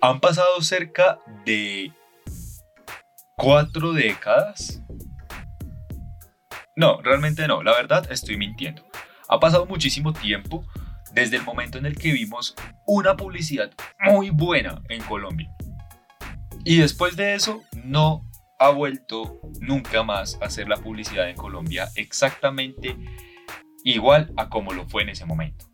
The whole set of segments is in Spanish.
Han pasado cerca de cuatro décadas. No, realmente no, la verdad estoy mintiendo. Ha pasado muchísimo tiempo desde el momento en el que vimos una publicidad muy buena en Colombia. Y después de eso no ha vuelto nunca más a hacer la publicidad en Colombia exactamente igual a como lo fue en ese momento.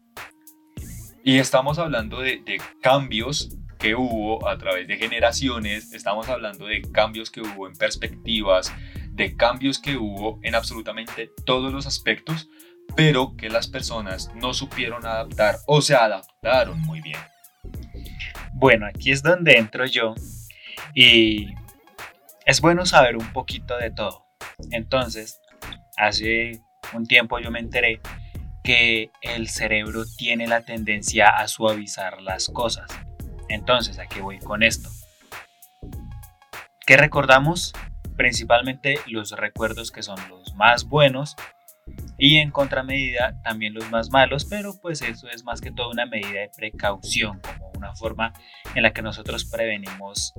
Y estamos hablando de, cambios que hubo a través de generaciones, estamos hablando de cambios que hubo en perspectivas, de cambios que hubo en absolutamente todos los aspectos, pero que las personas no supieron adaptar o se adaptaron muy bien. Bueno, aquí es donde entro yo y es bueno saber un poquito de todo. Entonces, hace un tiempo yo me enteré que el cerebro tiene la tendencia a suavizar las cosas. Entonces, ¿a qué voy con esto? ¿Qué recordamos? Principalmente los recuerdos que son los más buenos y en contramedida también los más malos, pero pues eso es más que todo una medida de precaución, como una forma en la que nosotros prevenimos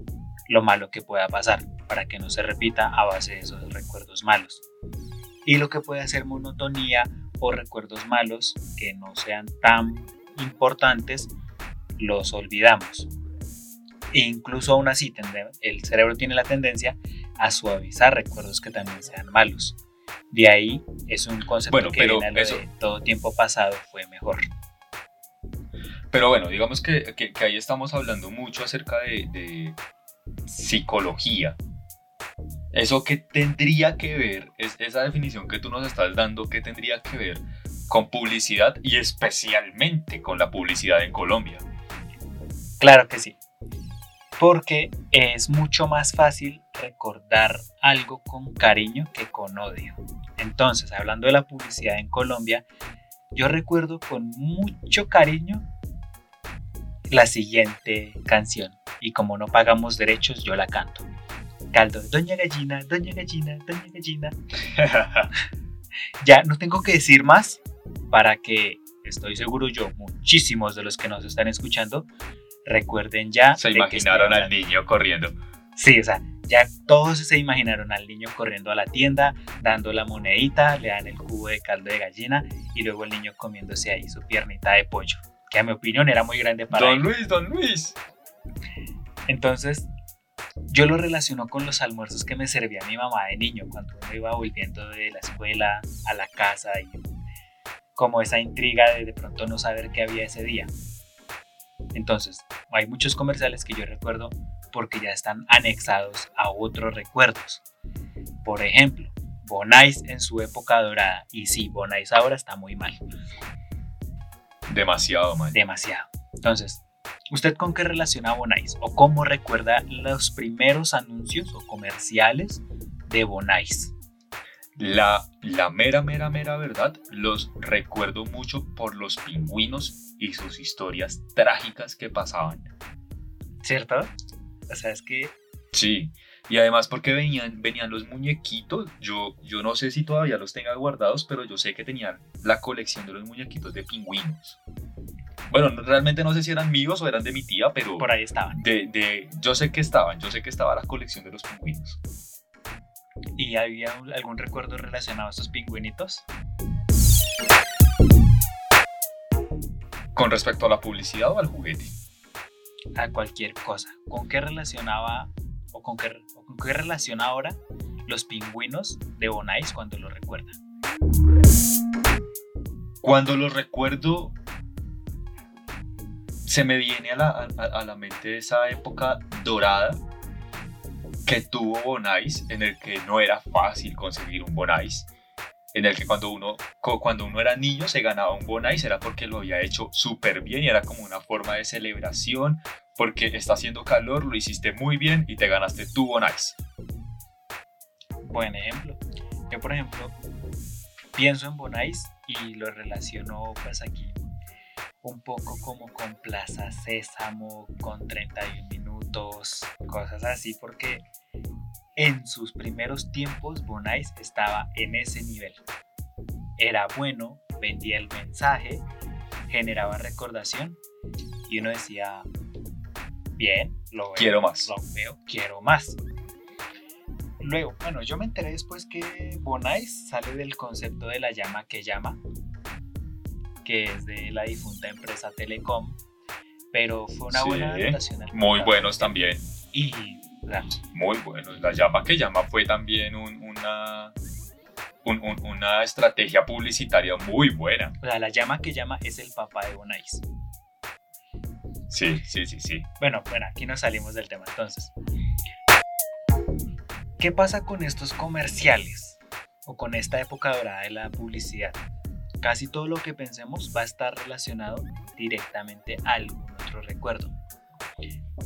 lo malo que pueda pasar, para que no se repita a base de esos recuerdos malos. Y lo que puede hacer monotonía o recuerdos malos que no sean tan importantes, los olvidamos. E incluso aún así, el cerebro tiene la tendencia a suavizar recuerdos que también sean malos. De ahí es un concepto que viene de todo tiempo pasado fue mejor. Pero bueno, digamos que, que, ahí estamos hablando mucho acerca de, de psicología. Eso que tendría que ver, es esa definición que tú nos estás dando, que tendría que ver con publicidad y especialmente con la publicidad en Colombia. Claro que sí. Porque es mucho más fácil recordar algo con cariño que con odio. Entonces, hablando de la publicidad en Colombia, yo recuerdo con mucho cariño la siguiente canción. Y como no pagamos derechos, yo la canto. Caldo, Doña Gallina, Doña Gallina, Doña Gallina. ya no tengo que decir más para que estoy seguro yo, muchísimos de los que nos están escuchando, recuerden ya. Se imaginaron al niño corriendo. Sí, o sea, ya todos se imaginaron al niño corriendo a la tienda, dando la monedita, le dan el cubo de caldo de gallina y luego el niño comiéndose ahí su piernita de pollo, que a mi opinión era muy grande para Don Luis, don Luis. Entonces, yo lo relaciono con los almuerzos que me servía mi mamá de niño cuando uno iba volviendo de la escuela a la casa y como esa intriga de de pronto no saber qué había ese día. Entonces, hay muchos comerciales que yo recuerdo porque ya están anexados a otros recuerdos. Por ejemplo, Bonais en su época dorada. Y sí, Bonais ahora está muy mal. Demasiado mal. Demasiado. Entonces, ¿usted con qué relaciona Bonais? ¿O cómo recuerda los primeros anuncios o comerciales de Bonais? La, la mera, mera, mera verdad, los recuerdo mucho por los pingüinos y sus historias trágicas que pasaban. ¿Cierto? O sea, es que... Sí, y además porque venían, venían los muñequitos, yo, yo no sé si todavía los tenga guardados, pero yo sé que tenían la colección de los muñequitos de pingüinos. Bueno, realmente no sé si eran míos o eran de mi tía, pero... Por ahí estaban. De, de, yo sé que estaban, yo sé que estaba la colección de los pingüinos. ¿Y había algún recuerdo relacionado a estos pingüinitos? ¿Con respecto a la publicidad o al juguete? A cualquier cosa. ¿Con qué relacionaba o con qué, con qué relaciona ahora los pingüinos de Bonais cuando lo recuerda? Cuando lo recuerdo, se me viene a la, a la mente esa época dorada que tuvo Bonais, en el que no era fácil conseguir un Bonais, en el que cuando uno, cuando uno era niño se ganaba un Bonais era porque lo había hecho súper bien y era como una forma de celebración, porque está haciendo calor, lo hiciste muy bien y te ganaste tu Bonais. Buen ejemplo. Yo, por ejemplo, pienso en Bonais y lo relaciono pues aquí un poco como con Plaza Sésamo, con 31 minutos, cosas así, porque en sus primeros tiempos Bonais estaba en ese nivel. Era bueno, vendía el mensaje, generaba recordación y uno decía, Bien, lo veo. Quiero más. Lo veo, quiero más. Luego, bueno, yo me enteré después que Bonais sale del concepto de la llama que llama, que es de la difunta empresa Telecom, pero fue una Sí, buena adaptación. al Muy buenos también. Y, o sea, Muy buenos. La llama que llama fue también un- una, un- un- una estrategia publicitaria muy buena. o sea, la llama que llama es el papá de Bonais. Sí, sí, sí, sí. Bueno, bueno, aquí nos salimos del tema entonces. ¿Qué pasa con estos comerciales o con esta época dorada de la publicidad? Casi todo lo que pensemos va a estar relacionado directamente a algún otro recuerdo.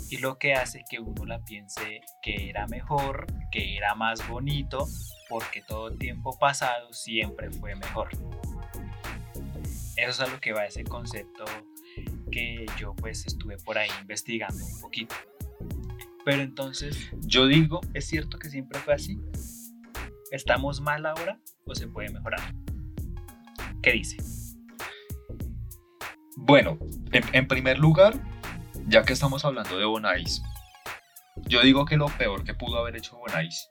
Y lo que hace que uno la piense que era mejor, que era más bonito, porque todo tiempo pasado siempre fue mejor. Eso es a lo que va ese concepto que yo pues estuve por ahí investigando un poquito. Pero entonces, Yo digo, ¿es cierto que siempre fue así? ¿Estamos mal ahora o se puede mejorar? ¿Qué dice? bueno, en, en primer lugar, ya que estamos hablando de Bonais, yo digo que lo peor que pudo haber hecho Bonais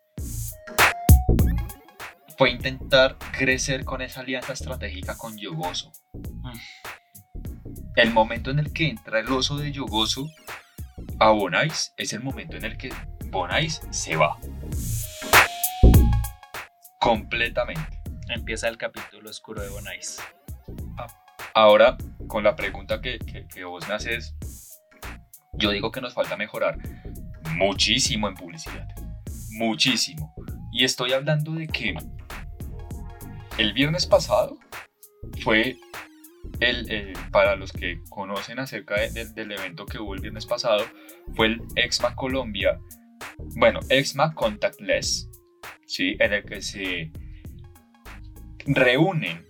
fue intentar crecer con esa alianza estratégica con Yogoso. El momento en el que entra el oso de Yogoso a Bonais es el momento en el que Bonais se va. Completamente. Empieza el capítulo oscuro de Bonais. Ahora, con la pregunta que, que- vos me haces, yo digo que nos falta mejorar muchísimo en publicidad. Muchísimo. Y estoy hablando de que el viernes pasado fue el, eh, para los que conocen acerca de- de- del evento que hubo el viernes pasado, fue el EXMA Colombia, bueno, EXMA Contactless, ¿sí? en el que se reúnen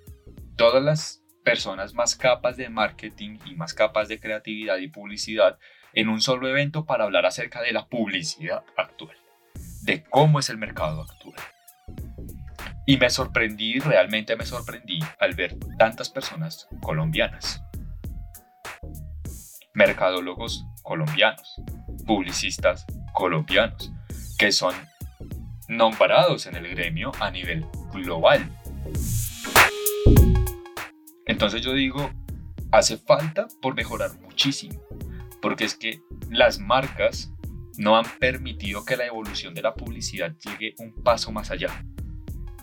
todas las personas más capas de marketing y más capas de creatividad y publicidad en un solo evento para hablar acerca de la publicidad actual, de cómo es el mercado actual. Y me sorprendí, realmente me sorprendí al ver tantas personas colombianas, mercadólogos colombianos, publicistas colombianos, que son nombrados en el gremio a nivel global. Entonces yo digo, hace falta por mejorar muchísimo, porque es que las marcas no han permitido que la evolución de la publicidad llegue un paso más allá.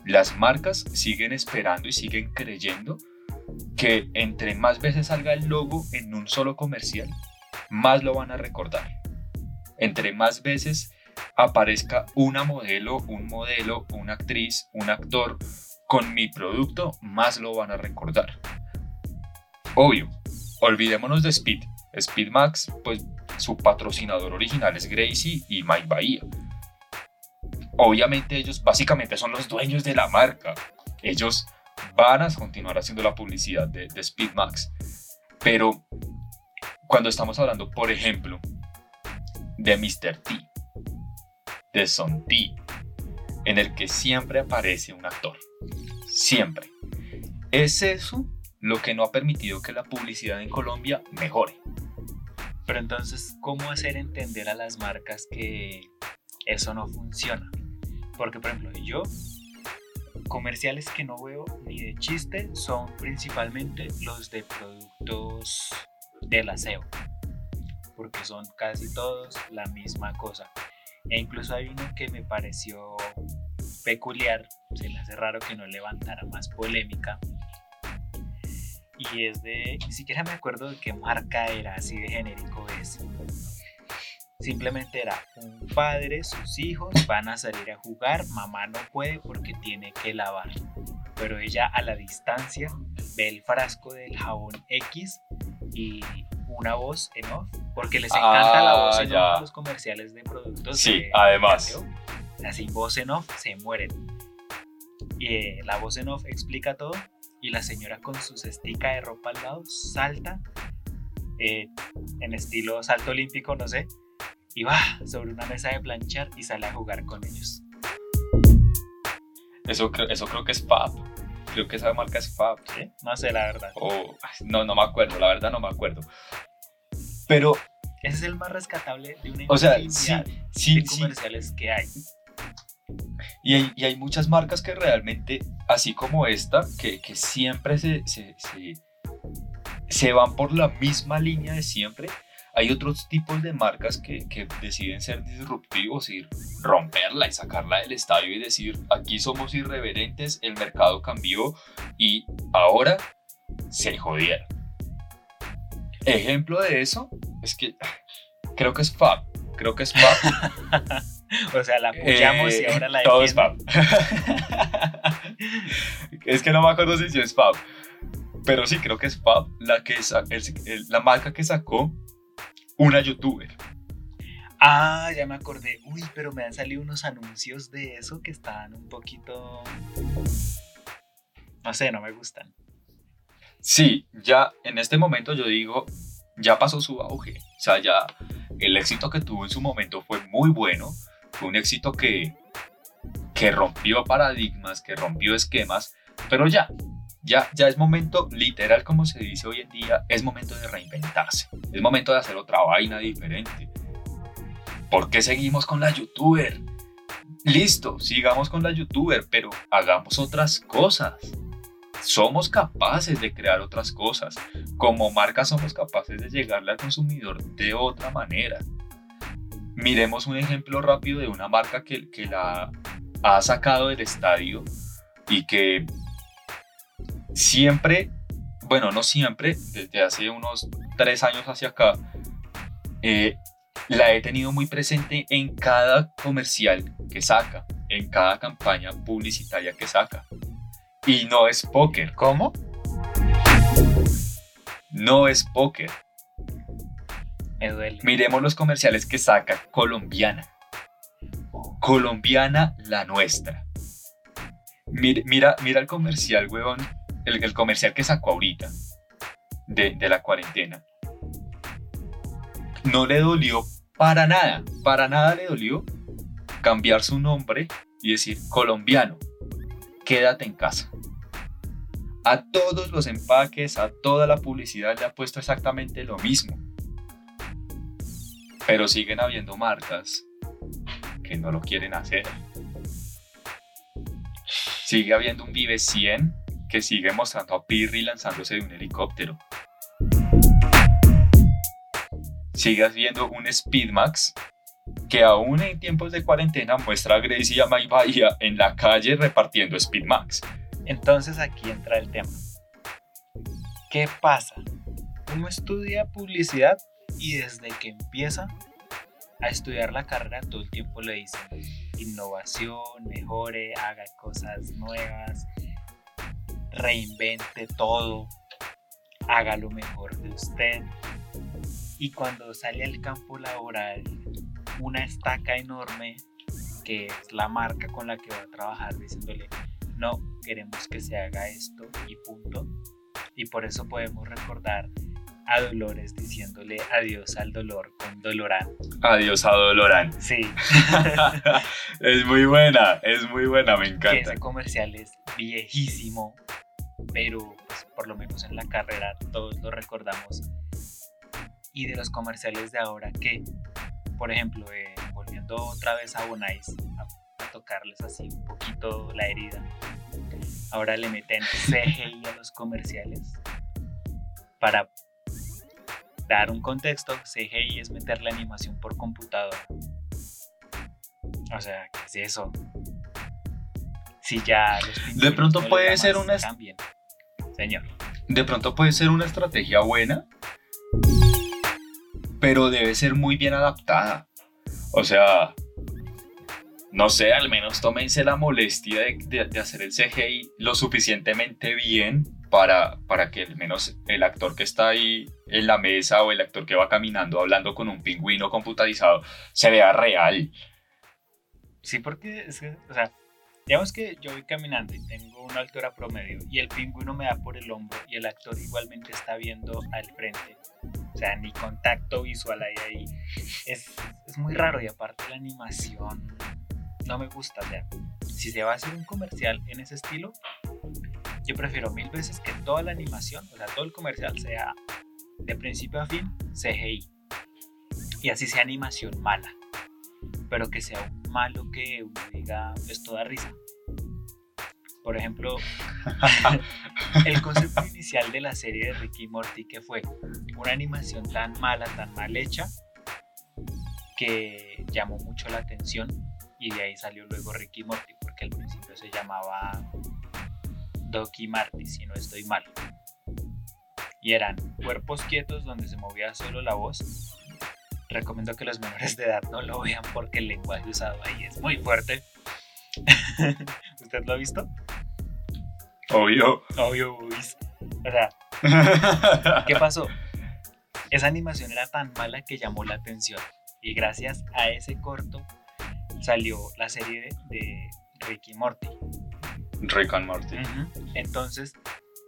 Las marcas siguen esperando y siguen creyendo que entre más veces salga el logo en un solo comercial, más lo van a recordar. Entre más veces aparezca una modelo, un modelo, una actriz, un actor con mi producto, más lo van a recordar. Obvio, olvidémonos de Speed. Speed Max, pues su patrocinador original es Gracie y Mike Bahía. Obviamente ellos básicamente son los dueños de la marca. Ellos van a continuar haciendo la publicidad de, de Speed Max. Pero cuando estamos hablando, por ejemplo, de Mr. T, de Son T, en el que siempre aparece un actor. Siempre. Es eso lo que no ha permitido que la publicidad en Colombia mejore. Pero entonces, ¿cómo hacer entender a las marcas que eso no funciona? Porque, por ejemplo, yo, comerciales que no veo ni de chiste son principalmente los de productos del aseo. Porque son casi todos la misma cosa. E incluso hay uno que me pareció peculiar, se me hace raro que no levantara más polémica. Y es de, ni siquiera me acuerdo de qué marca era, así de genérico es. Simplemente era un padre, sus hijos van a salir a jugar, mamá no puede porque tiene que lavar. Pero ella a la distancia ve el frasco del jabón X y una voz en off, porque les encanta la voz Ah, en ya. off los comerciales de productos. Sí, de además. Aseo. Así voz en off se mueren. Y eh, la voz en off explica todo y la señora con su cestica de ropa al lado salta eh, en estilo salto olímpico, no sé, y va sobre una mesa de planchar y sale a jugar con ellos. Eso, creo- eso creo que es Fab. Creo que esa marca es Fab. ¿sí? No sé la verdad. O, ay, no, no me acuerdo, la verdad no me acuerdo. Pero Ese es el más rescatable de una O sea, sí, sí, de sí. comerciales que hay. Y hay, muchas marcas que realmente, así como esta, que, siempre se, van por la misma línea de siempre. Hay otros tipos de marcas que, que deciden ser disruptivos y romperla y sacarla del estadio y decir, aquí somos irreverentes, el mercado cambió y ahora se jodieron. Ejemplo de eso es que creo que es Fab. Creo que es Fab. O sea, la apoyamos y Eh, ahora la Todo es defienden. Fab. es que no me acuerdo si es Fab. Pero sí, creo que es Fab la, que el- la marca que sacó una youtuber. Ah, ya me acordé. Uy, pero me han salido unos anuncios de eso que están un poquito... No sé, no me gustan. Sí, ya en este momento yo digo, ya pasó su auge. O sea, ya el éxito que tuvo en su momento fue muy bueno. Fue un éxito que, que rompió paradigmas, que rompió esquemas. Pero ya, ya, ya es momento, literal como se dice hoy en día, es momento de reinventarse. Es momento de hacer otra vaina diferente. ¿Por qué seguimos con la youtuber? Listo, sigamos con la youtuber, pero hagamos otras cosas. Somos capaces de crear otras cosas. Como marca somos capaces de llegarle al consumidor de otra manera. Miremos un ejemplo rápido de una marca que, que la ha sacado del estadio y que siempre, bueno, no siempre, desde hace unos tres años hacia acá, eh, la he tenido muy presente en cada comercial que saca, en cada campaña publicitaria que saca. Y no es póker, ¿Cómo? no es póker. Miremos los comerciales que saca Colombiana. Colombiana la nuestra. Mira, mira, el comercial, huevón. El, comercial que sacó ahorita. De la cuarentena. No le dolió para nada. Para nada le dolió cambiar su nombre y decir colombiano. Quédate en casa. A todos los empaques, a toda la publicidad le ha puesto exactamente lo mismo. Pero siguen habiendo marcas que no lo quieren hacer. Sigue habiendo un Vive 100 que sigue mostrando a Pirri lanzándose de un helicóptero. Sigue habiendo un Speedmax que aún en tiempos de cuarentena muestra a Gracie y a May Bahía en la calle repartiendo Speedmax. Entonces aquí entra el tema. ¿Qué pasa? Uno estudia publicidad y desde que empieza a estudiar la carrera todo el tiempo le dicen innovación, mejore, haga cosas nuevas, reinvente todo, haga lo mejor de usted. Y cuando sale al campo laboral, una estaca enorme que es la marca con la que va a trabajar diciéndole no queremos que se haga esto y punto. Y por eso podemos recordar a Dolores diciéndole adiós al dolor con Dolorán. Adiós a Dolorán. Sí, es muy buena, es muy buena, me que encanta. ese comercial es viejísimo, pero pues, por lo menos en la carrera todos lo recordamos. Y de los comerciales de ahora que, por ejemplo, eh, volviendo otra vez a Bonais, a, a tocarles así un poquito la herida, ahora le meten CGI a los comerciales para dar un contexto. CGI es meter la animación por computadora. O sea, ¿qué es eso? Si ya los De pronto puede ser una- Cambien. Señor. De pronto puede ser una estrategia buena, pero debe ser muy bien adaptada. O sea, no sé, al menos tómense la molestia de, de- de hacer el CGI lo suficientemente bien para, para que al menos el actor que está ahí en la mesa o el actor que va caminando hablando con un pingüino computarizado se vea real. Sí, porque es que, o sea, digamos que yo voy caminando y tengo una altura promedio y el pingüino me da por el hombro y el actor igualmente está viendo al frente. O sea, ni contacto visual hay ahí. Es, es muy raro y aparte la animación no me gusta. O sea, si se va a hacer un comercial en ese estilo, yo prefiero mil veces que toda la animación, o sea, todo el comercial sea de principio a fin CGI. Y así sea animación mala, pero que sea un malo que uno diga, esto da risa. Por ejemplo, el concepto inicial de la serie de Ricky Morty que fue una animación tan mala, tan mal hecha, que llamó mucho la atención y de ahí salió luego Ricky Morty, porque al principio se llamaba Doki Marty, si no estoy mal. Y eran cuerpos quietos donde se movía solo la voz. Recomiendo que los menores de edad no lo vean porque el lenguaje usado ahí es muy fuerte. ¿Usted lo ha visto? Obvio. Obvio, O sea, ¿qué pasó? Esa animación era tan mala que llamó la atención. Y gracias a ese corto salió la serie de, Ricky Morty. Rick and Morty. Entonces,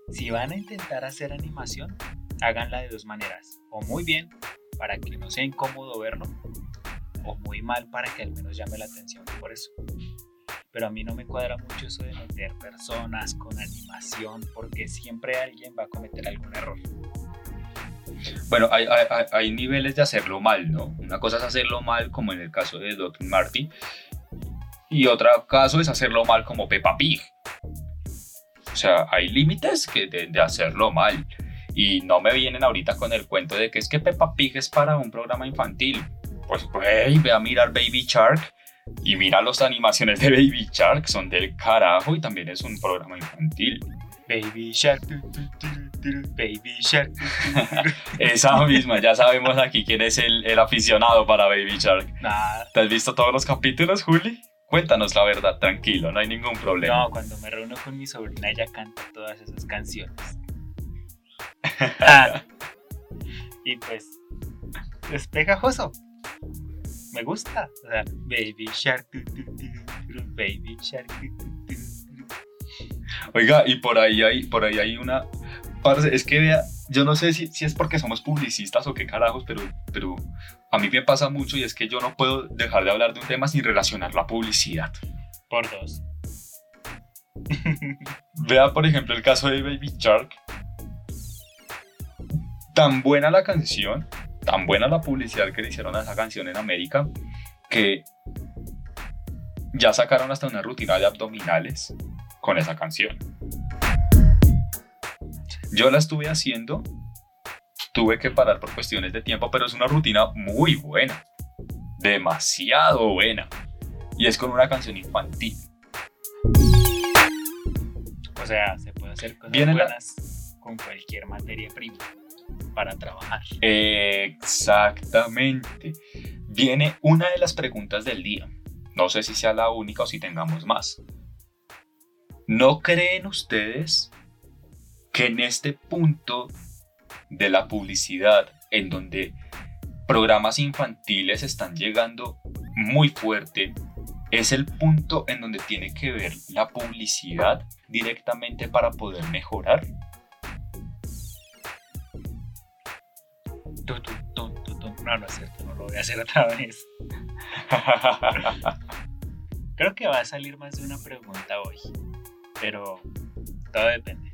si van a intentar hacer animación, háganla de dos maneras. O muy bien, para que no sea incómodo verlo, o muy mal para que al menos llame la atención por eso pero a mí no me cuadra mucho eso de meter personas con animación porque siempre alguien va a cometer algún error. Bueno, hay, niveles de hacerlo mal, ¿no? Una cosa es hacerlo mal, como en el caso de Doc Marty, y otro caso es hacerlo mal como Peppa Pig. O sea, hay límites que de, de, hacerlo mal. Y no me vienen ahorita con el cuento de que es que Peppa Pig es para un programa infantil. Pues, pues, ve a mirar Baby Shark y mira las animaciones de Baby Shark, son del carajo y también es un programa infantil. Baby Shark, Baby Shark. Esa misma, ya sabemos aquí quién es el, el aficionado para Baby Shark. Nada. ¿Te has visto todos los capítulos, Juli? Cuéntanos la verdad, tranquilo, no hay ningún problema. No, cuando me reúno con mi sobrina ella canta todas esas canciones. Ah. y pues es pegajoso me gusta. O sea, Baby Shark, Baby Shark. Oiga, y por ahí hay, por ahí hay una. es que vea, yo no sé si, si, es porque somos publicistas o qué carajos, pero, pero a mí me pasa mucho y es que yo no puedo dejar de hablar de un tema sin relacionar la publicidad. Por dos. Vea, por ejemplo, el caso de Baby Shark. Tan buena la canción, tan buena la publicidad que le hicieron a esa canción en América que ya sacaron hasta una rutina de abdominales con esa canción. Yo la estuve haciendo, tuve que parar por cuestiones de tiempo, pero es una rutina muy buena, demasiado buena, y es con una canción infantil. O sea, se puede hacer cosas buenas con cualquier materia prima para trabajar. Exactamente. Viene una de las preguntas del día. No sé si sea la única o si tengamos más. ¿No creen ustedes que en este punto de la publicidad, en donde programas infantiles están llegando muy fuerte, es el punto en donde tiene que ver la publicidad directamente para poder mejorar? No, no es cierto, no lo voy a hacer otra vez. Creo que va a salir más de una pregunta hoy, pero todo depende.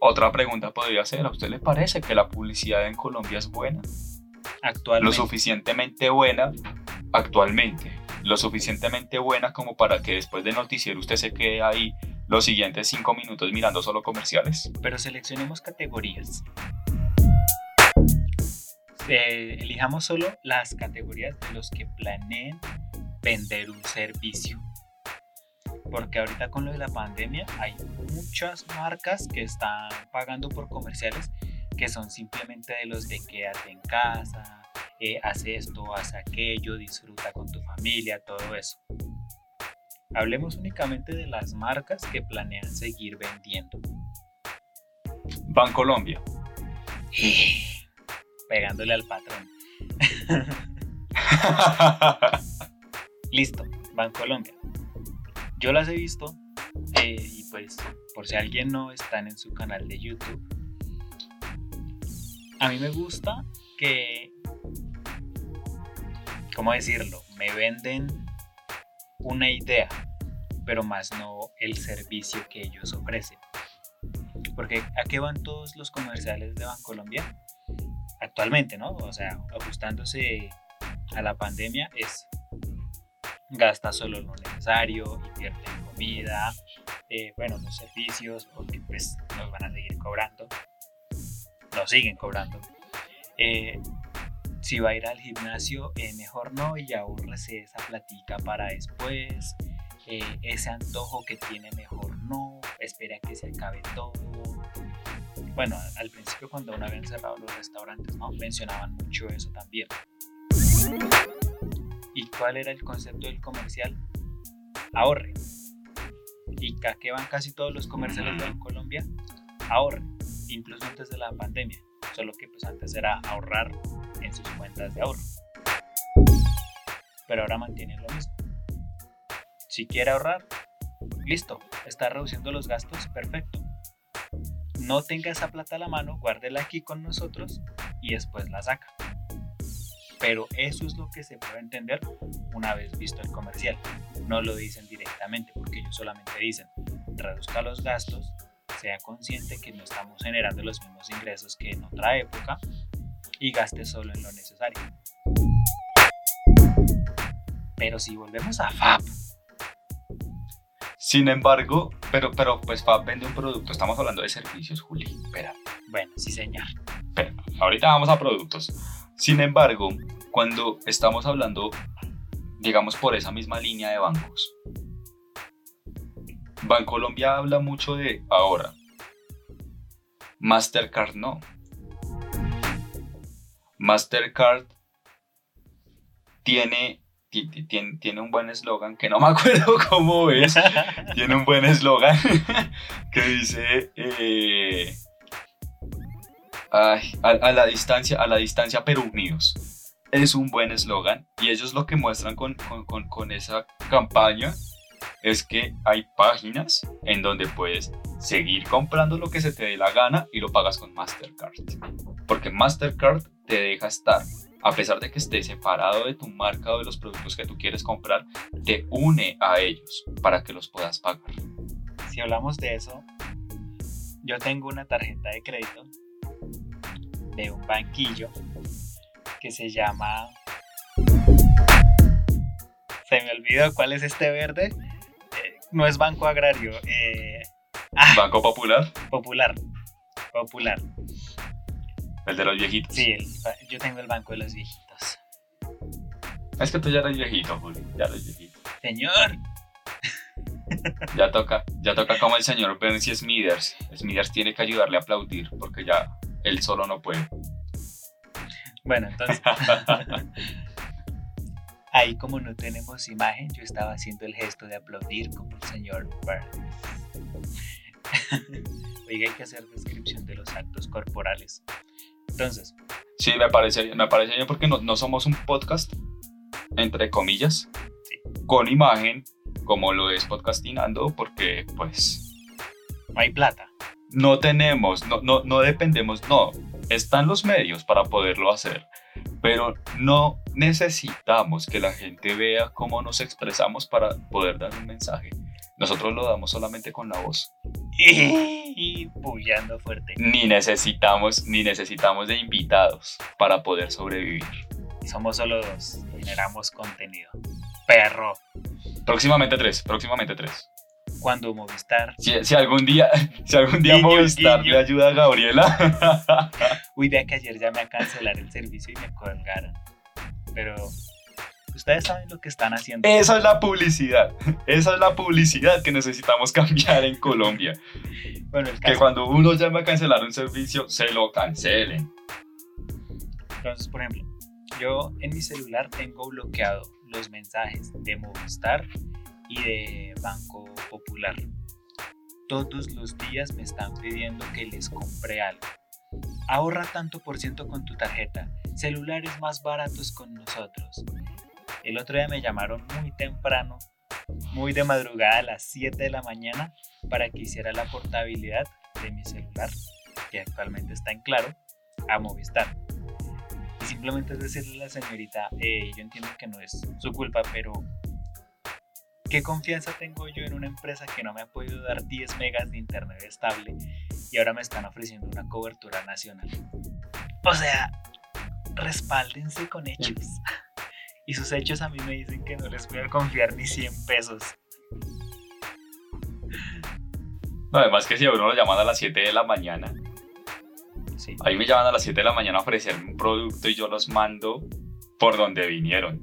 Otra pregunta podría ser, ¿a usted le parece que la publicidad en Colombia es buena? Actualmente. Lo suficientemente buena actualmente. Lo suficientemente buena como para que después de noticiero usted se quede ahí los siguientes cinco minutos mirando solo comerciales. Pero seleccionemos categorías. Eh, elijamos solo las categorías de los que planeen vender un servicio. Porque ahorita con lo de la pandemia hay muchas marcas que están pagando por comerciales que son simplemente de los de quédate en casa, eh, hace esto, hace aquello, disfruta con tu familia, todo eso. Hablemos únicamente de las marcas que planean seguir vendiendo. Bancolombia. pegándole al patrón. Listo, Colombia. Yo las he visto eh, y pues por si alguien no están en su canal de YouTube, a mí me gusta que, ¿cómo decirlo? Me venden una idea, pero más no el servicio que ellos ofrecen. Porque ¿a qué van todos los comerciales de Bancolombia? actualmente, ¿no? O sea, ajustándose a la pandemia es gasta solo lo necesario, invierte en comida, eh, bueno, los servicios, porque pues nos van a seguir cobrando, nos siguen cobrando. Eh, si va a ir al gimnasio, eh, mejor no y ahorrese esa platica para después. ese antojo que tiene, mejor no. Espera que se acabe todo. Bueno, al principio cuando uno habían cerrado los restaurantes, ¿no? Mencionaban mucho eso también. ¿Y cuál era el concepto del comercial? Ahorre. ¿Y a qué van casi todos los comerciales de Colombia? Ahorre, incluso antes de la pandemia. Solo que pues antes era ahorrar en sus cuentas de ahorro. Pero ahora mantienen lo mismo. Si quiere ahorrar, listo, está reduciendo los gastos, perfecto. No tenga esa plata a la mano, guárdela aquí con nosotros y después la saca pero eso es lo que se puede entender una vez visto el comercial. No lo dicen directamente porque ellos solamente dicen reduzca los gastos, sea consciente que no estamos generando los mismos ingresos que en otra época y gaste solo en lo necesario. Pero si volvemos a FAB. Sin embargo, pero, pero pues FAB vende un producto, estamos hablando de servicios, Juli. Espera. Bueno, sí señor. Pero ahorita vamos a productos. Sin embargo, cuando estamos hablando, digamos, por esa misma línea de bancos, Bancolombia habla mucho de ahora. Mastercard no. Mastercard tiene, tiene, un buen eslogan, que no me acuerdo cómo es. tiene un buen eslogan que dice... Eh, a, la distancia, a la distancia, pero unidos. Es un buen eslogan y ellos lo que muestran con, con, esa campaña es que hay páginas en donde puedes seguir comprando lo que se te dé la gana y lo pagas con Mastercard. Porque Mastercard te deja estar, a pesar de que esté separado de tu marca o de los productos que tú quieres comprar, te une a ellos para que los puedas pagar. Si hablamos de eso, yo tengo una tarjeta de crédito de un banquillo que se llama... Se me olvidó cuál es este verde. Eh, no es Banco Agrario. Eh, ah, ¿Banco Popular? Popular. Popular. El de los viejitos. Sí, yo tengo el banco de los viejitos. Es que tú ya eres viejito, Juli. Ya eres viejito. Señor. Ya toca, ya toca como el señor Bernie Smithers. Smithers tiene que ayudarle a aplaudir porque ya él solo no puede. Bueno, entonces. ahí como no tenemos imagen, yo estaba haciendo el gesto de aplaudir como el señor Burns. Oiga, hay que hacer descripción de los actos corporales. Entonces. Sí, me parece, me parece bien porque no, no somos un podcast, entre comillas, con imagen, como lo es podcastinando, porque pues... No hay plata no tenemos, no, no, no dependemos, no, están los medios para poderlo hacer, pero no necesitamos que la gente vea cómo nos expresamos para poder dar un mensaje. Nosotros lo damos solamente con la voz. Y bullando fuerte. Ni necesitamos, ni necesitamos de invitados para poder sobrevivir. Somos solo dos, generamos contenido. Perro. Próximamente tres, próximamente tres cuando Movistar. Si, algún día, si algún día Movistar le ayuda a Gabriela. Uy, vea que ayer ya me a cancelar el servicio y me colgaron. Pero ustedes saben lo que están haciendo. Esa es la publicidad. Esa es la publicidad que necesitamos cambiar en Colombia. Bueno, Que cuando uno llama a cancelar un servicio, se lo cancelen. Entonces, por ejemplo, yo en mi celular tengo bloqueado los mensajes de Movistar y de Banco Popular. Todos los días me están pidiendo que les compre algo. Ahorra tanto por ciento con tu tarjeta. Celulares más baratos con nosotros. El otro día me llamaron muy temprano, muy de madrugada a las 7 de la mañana, para que hiciera la portabilidad de mi celular, que actualmente está en claro, a Movistar. Y simplemente es decirle a la señorita, eh, yo entiendo que no es su culpa, pero ¿Qué confianza tengo yo en una empresa que no me ha podido dar 10 megas de internet estable y ahora me están ofreciendo una cobertura nacional? O sea, respáldense con hechos. Y sus hechos a mí me dicen que no les voy a confiar ni 100 pesos. además que si a uno lo llaman a las 7 de la mañana, Sí. ahí me llaman a las 7 de la mañana a ofrecerme un producto y yo los mando por donde vinieron.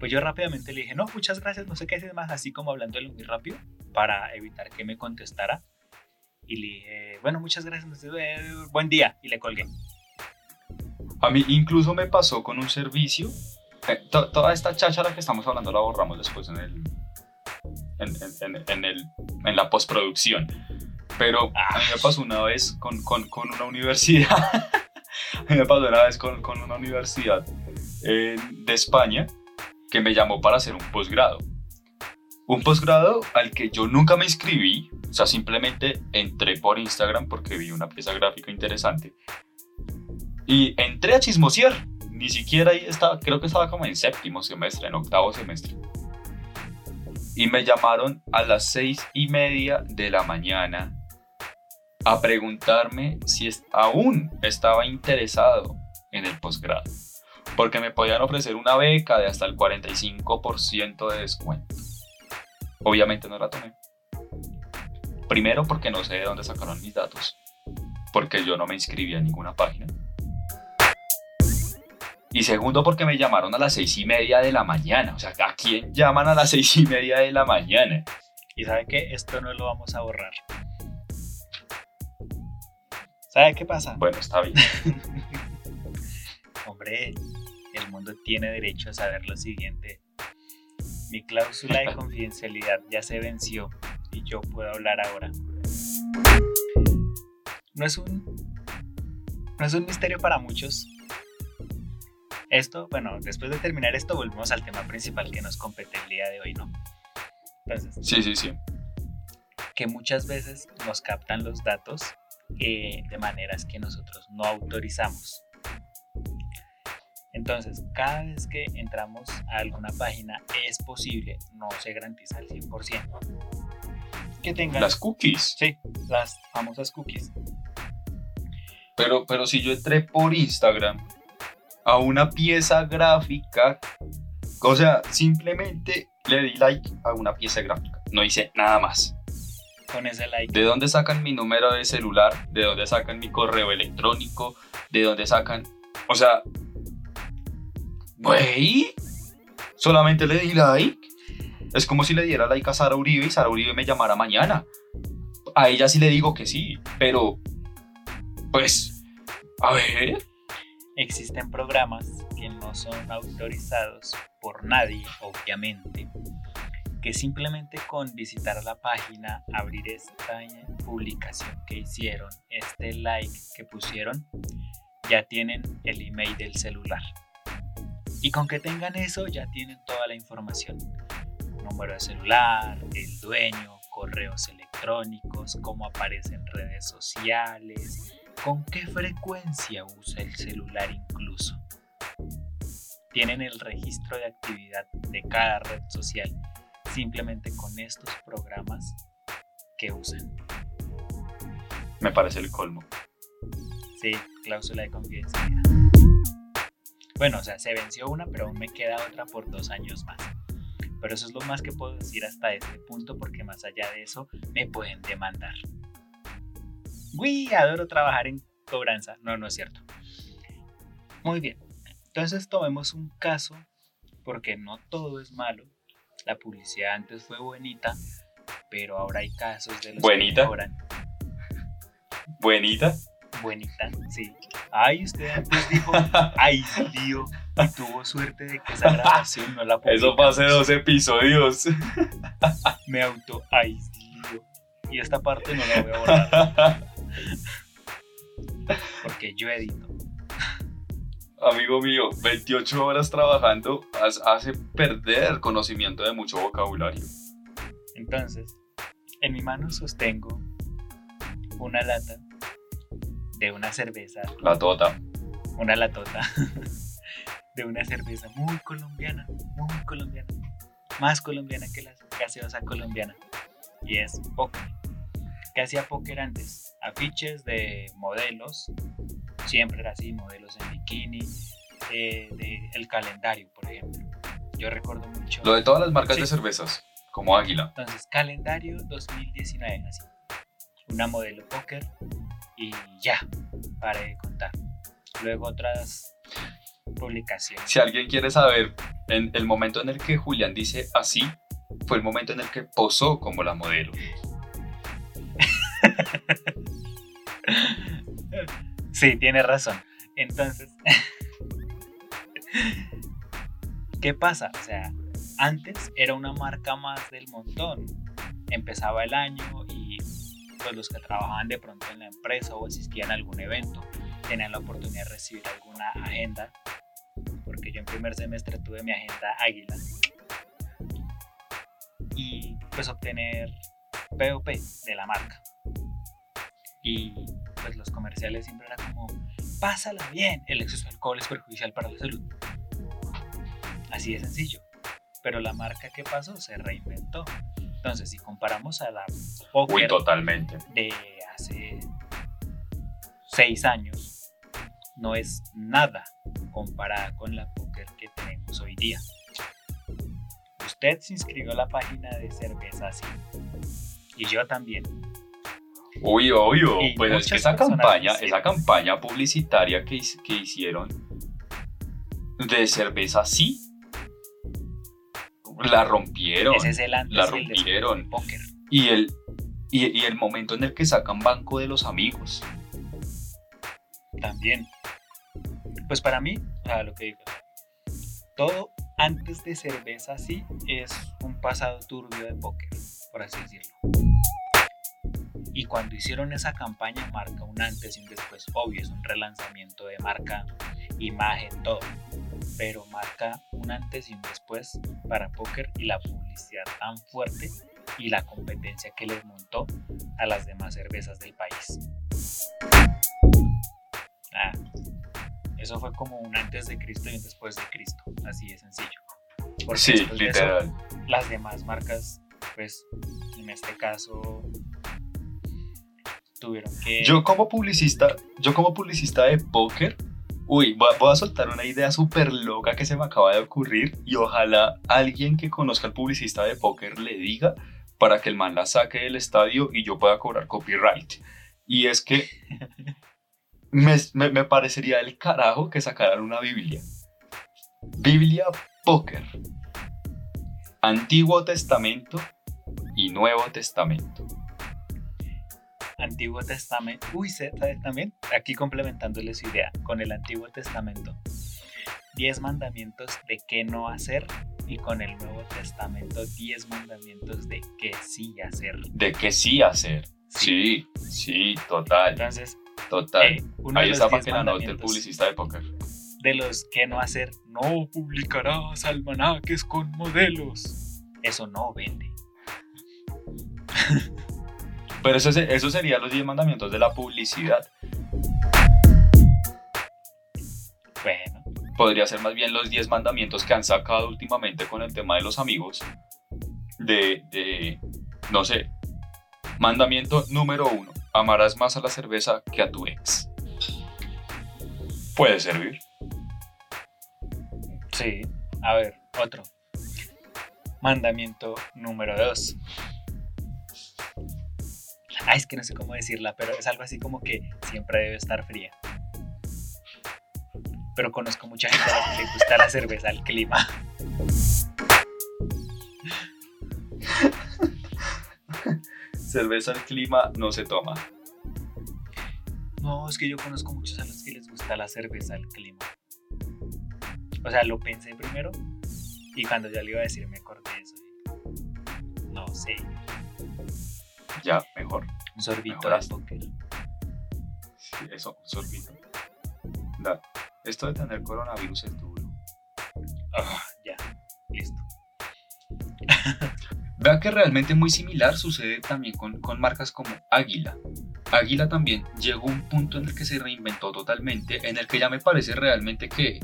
Pues yo rápidamente le dije, no, muchas gracias, no sé qué hacer más, así como hablándole muy rápido para evitar que me contestara. Y le dije, bueno, muchas gracias, eh, buen día, y le colgué. A mí incluso me pasó con un servicio. eh, to- toda esta cháchara que estamos hablando la borramos después en el. En, en- en- en el, en la postproducción. Pero a mí me pasó una vez con, con- con una universidad. a mí me pasó una vez con, con una universidad eh, de España que me llamó para hacer un posgrado. Un posgrado al que yo nunca me inscribí, o sea, simplemente entré por Instagram porque vi una pieza gráfica interesante y entré a chismosear. Ni siquiera ahí estaba, creo que estaba como en séptimo semestre, en octavo semestre. Y me llamaron a las seis y media de la mañana a preguntarme si aún estaba interesado en el posgrado. Porque me podían ofrecer una beca de hasta el 45% de descuento. Obviamente no la tomé. Primero porque no sé de dónde sacaron mis datos. Porque yo no me inscribí en ninguna página. Y segundo, porque me llamaron a las seis y media de la mañana. O sea, ¿a quién llaman a las seis y media de la mañana? Y sabe que esto no lo vamos a borrar. ¿Sabe qué pasa? Bueno, está bien. Hombre, el mundo tiene derecho a saber lo siguiente. Mi cláusula de confidencialidad ya se venció y yo puedo hablar ahora. No es un no es un misterio para muchos. Esto, bueno, después de terminar esto volvemos al tema principal que nos compete el día de hoy, ¿no? Entonces, Sí, sí, sí. que muchas veces nos captan los datos eh, de maneras que nosotros no autorizamos. Entonces, cada vez que entramos a alguna página es posible, no se garantiza al 100%, que tengan Las cookies. sí, las famosas cookies. Pero, pero si yo entré por Instagram a una pieza gráfica, o sea, simplemente le di like a una pieza gráfica. No hice nada más. Con ese like, ¿De dónde sacan mi número de celular? ¿De dónde sacan mi correo electrónico? ¿De dónde sacan...? O sea... Güey, solamente le di like. Es como si le diera like a Sara Uribe y Sara Uribe me llamara mañana. A ella sí le digo que sí, pero... Pues... A ver... existen programas que no son autorizados por nadie, obviamente, que simplemente con visitar la página, abrir esta publicación que hicieron, este like que pusieron, ya tienen el email del celular. Y con que tengan eso ya tienen toda la información. Número de celular, el dueño, correos electrónicos, cómo aparece en redes sociales, con qué frecuencia usa el celular incluso. Tienen el registro de actividad de cada red social simplemente con estos programas que usan. Me parece el colmo. Sí, cláusula de confidencialidad. Bueno, o sea, se venció una, pero aún me queda otra por dos años más. Pero eso es lo más que puedo decir hasta este punto, porque más allá de eso me pueden demandar. Uy, adoro trabajar en cobranza. No, no es cierto. Muy bien. Entonces tomemos un caso, porque no todo es malo. La publicidad antes fue bonita, pero ahora hay casos de los ¿Buenita? que mejoran. Buenita. Buenita, sí. Ay, usted antes dijo, ay, y tuvo suerte de que esa grabación no la Eso fue hace publicamos. dos episodios. Me auto lío. Y esta parte no la voy a borrar porque yo edito. Amigo mío, 28 horas trabajando hace perder conocimiento de mucho vocabulario. Entonces, en mi mano sostengo una lata de una cerveza, La tota. una latota de una cerveza muy colombiana, muy colombiana, más colombiana que la gaseosa colombiana. Y es póker. ¿Qué hacía póker antes? Afiches de modelos siempre era así, modelos en bikini, eh, de el calendario, por ejemplo. Yo recuerdo mucho. Lo de todas las marcas Sí. de cervezas, como Águila. Entonces, calendario 2019, así. Una modelo póker y ya, para de contar. Luego otras publicaciones. Si alguien quiere saber, en el momento en el que Julián dice así, fue el momento en el que posó como la modelo. Sí, tiene razón. Entonces, ¿qué pasa? O sea, antes era una marca más del montón. Empezaba el año pues los que trabajaban de pronto en la empresa o asistían a algún evento tenían la oportunidad de recibir alguna agenda. Porque yo en primer semestre tuve mi agenda águila. Y pues obtener POP de la marca. Y pues los comerciales siempre era como, pásala bien, el exceso de alcohol es perjudicial para la salud. Así de sencillo. Pero la marca que pasó se reinventó. Entonces, si comparamos a la Uy, Poker totalmente. de hace seis años, no es nada comparada con la Poker que tenemos hoy día. Usted se inscribió a la página de cerveza así. Y yo también. Uy, obvio. Y Pues es que esa campaña, esa campaña publicitaria que, que hicieron de cerveza sí, la rompieron. Ese es el antes la el rompieron. del póker. Y el, y, y el momento en el que sacan Banco de los Amigos. También. Pues para mí, a lo que digo, todo antes de cerveza sí es un pasado turbio de póker, por así decirlo. Y cuando hicieron esa campaña marca un antes y un después, obvio, es un relanzamiento de marca, imagen, todo. Pero marca un antes y un después para póker y la publicidad tan fuerte y la competencia que les montó a las demás cervezas del país. Ah, eso fue como un antes de Cristo y un después de Cristo, así de sencillo. Porque Sí, después de eso, literal. las demás marcas, pues en este caso, tuvieron que... Yo como publicista, yo como publicista de póker, uy, voy a, voy a soltar una idea súper loca que se me acaba de ocurrir y ojalá alguien que conozca al publicista de póker le diga para que el man la saque del estadio y yo pueda cobrar copyright. Y es que me, me- me parecería el carajo que sacaran una Biblia. Biblia Póker. Antiguo Testamento y Nuevo Testamento. Antiguo Testamento. Uy, ¿sabes también? Aquí complementándole su idea con el Antiguo Testamento. Diez mandamientos de qué no hacer y con el Nuevo Testamento diez mandamientos de qué sí hacer. De que sí hacer. Sí, sí, total, Entonces, total. eh, Ahí está para 10 que la el publicista de póker. de los que no hacer, no publicarás almanaques con modelos. Eso no vende. Pero eso, eso sería los 10 mandamientos de la publicidad. Bueno, Podría ser más bien los 10 mandamientos que han sacado últimamente con el tema de los amigos. De, de no sé. Mandamiento número uno. Amarás más a la cerveza que a tu ex. Puede servir. sí. A ver, otro. Mandamiento número 2. Ay, es que no sé cómo decirla, pero es algo así como que siempre debe estar fría. Pero conozco mucha gente a la que le gusta la cerveza al clima. Cerveza al clima no se toma. No, es que yo conozco muchos a los que les gusta la cerveza al clima. O sea, lo pensé primero y cuando ya le iba a decir me acordé de eso. No sé, Ya, mejor. un sorbito de. Sí, eso, un sorbito. Da. Esto de tener coronavirus es duro. Ah, ya, listo. Vea que realmente muy similar sucede también con, con marcas como Águila. Águila también llegó a un punto en el que se reinventó totalmente, en el que ya me parece realmente que,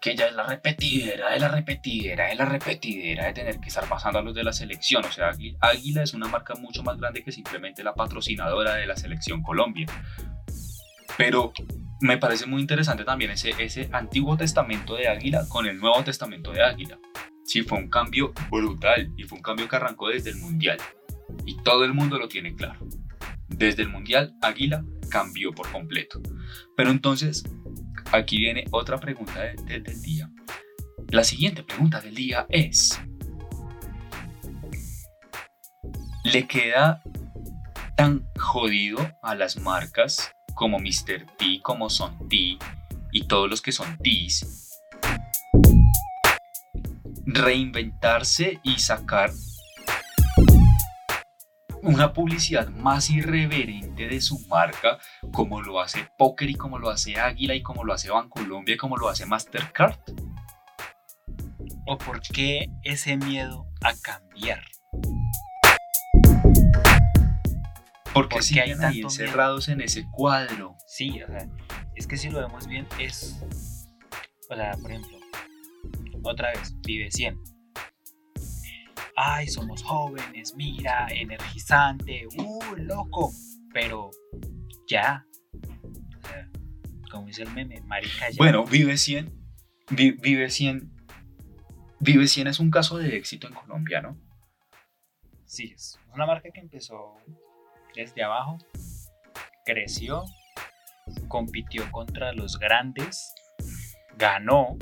que ya es la repetidera de la repetidera de la repetidera de tener que estar pasando a los de la selección. O sea, Águi- Águila es una marca mucho más grande que simplemente la patrocinadora de la selección Colombia. Pero me parece muy interesante también ese, ese Antiguo Testamento de Águila con el Nuevo Testamento de Águila. Sí, fue un cambio brutal y fue un cambio que arrancó desde el Mundial. Y todo el mundo lo tiene claro. Desde el Mundial, Águila cambió por completo. Pero entonces, aquí viene otra pregunta del día. La siguiente pregunta del día es, ¿le queda tan jodido a las marcas como Mr. T, como Son T y todos los que son T's reinventarse y sacar una publicidad más irreverente de su marca, como lo hace Poker y como lo hace Águila y como lo hace Bancolombia y como lo hace Mastercard? ¿O por qué ese miedo a cambiar? Porque siguen ahí encerrados en ese cuadro. Sí, o sea, es que si lo vemos bien es, o sea, por ejemplo, otra vez, vive 100. Ay, somos jóvenes, mira, energizante, uh, loco. Pero ya, o sea, como dice el meme, marica ya. Bueno, vive 100, vive 100, vive 100 es un caso de éxito en Colombia, ¿no? Sí, es una marca que empezó desde abajo, creció, compitió contra los grandes, ganó,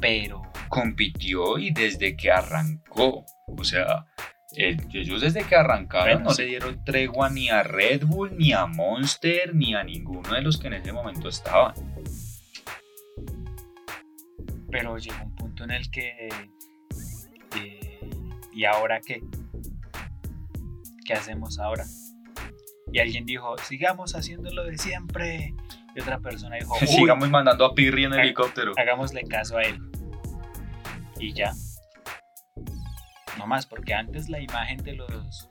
pero... Compitió y desde que arrancó, o sea, ellos desde que arrancaron no se dieron tregua ni a Red Bull, ni a Monster, ni a ninguno de los que en ese momento estaban. Pero llegó un punto en el que... Eh, ¿Y ahora qué? ¿Qué hacemos ahora? Y alguien dijo, sigamos haciéndolo de siempre. Y otra persona dijo, sigamos mandando a Pirri en helicóptero. Hagámosle caso a él. Y ya. No más, porque antes la imagen de los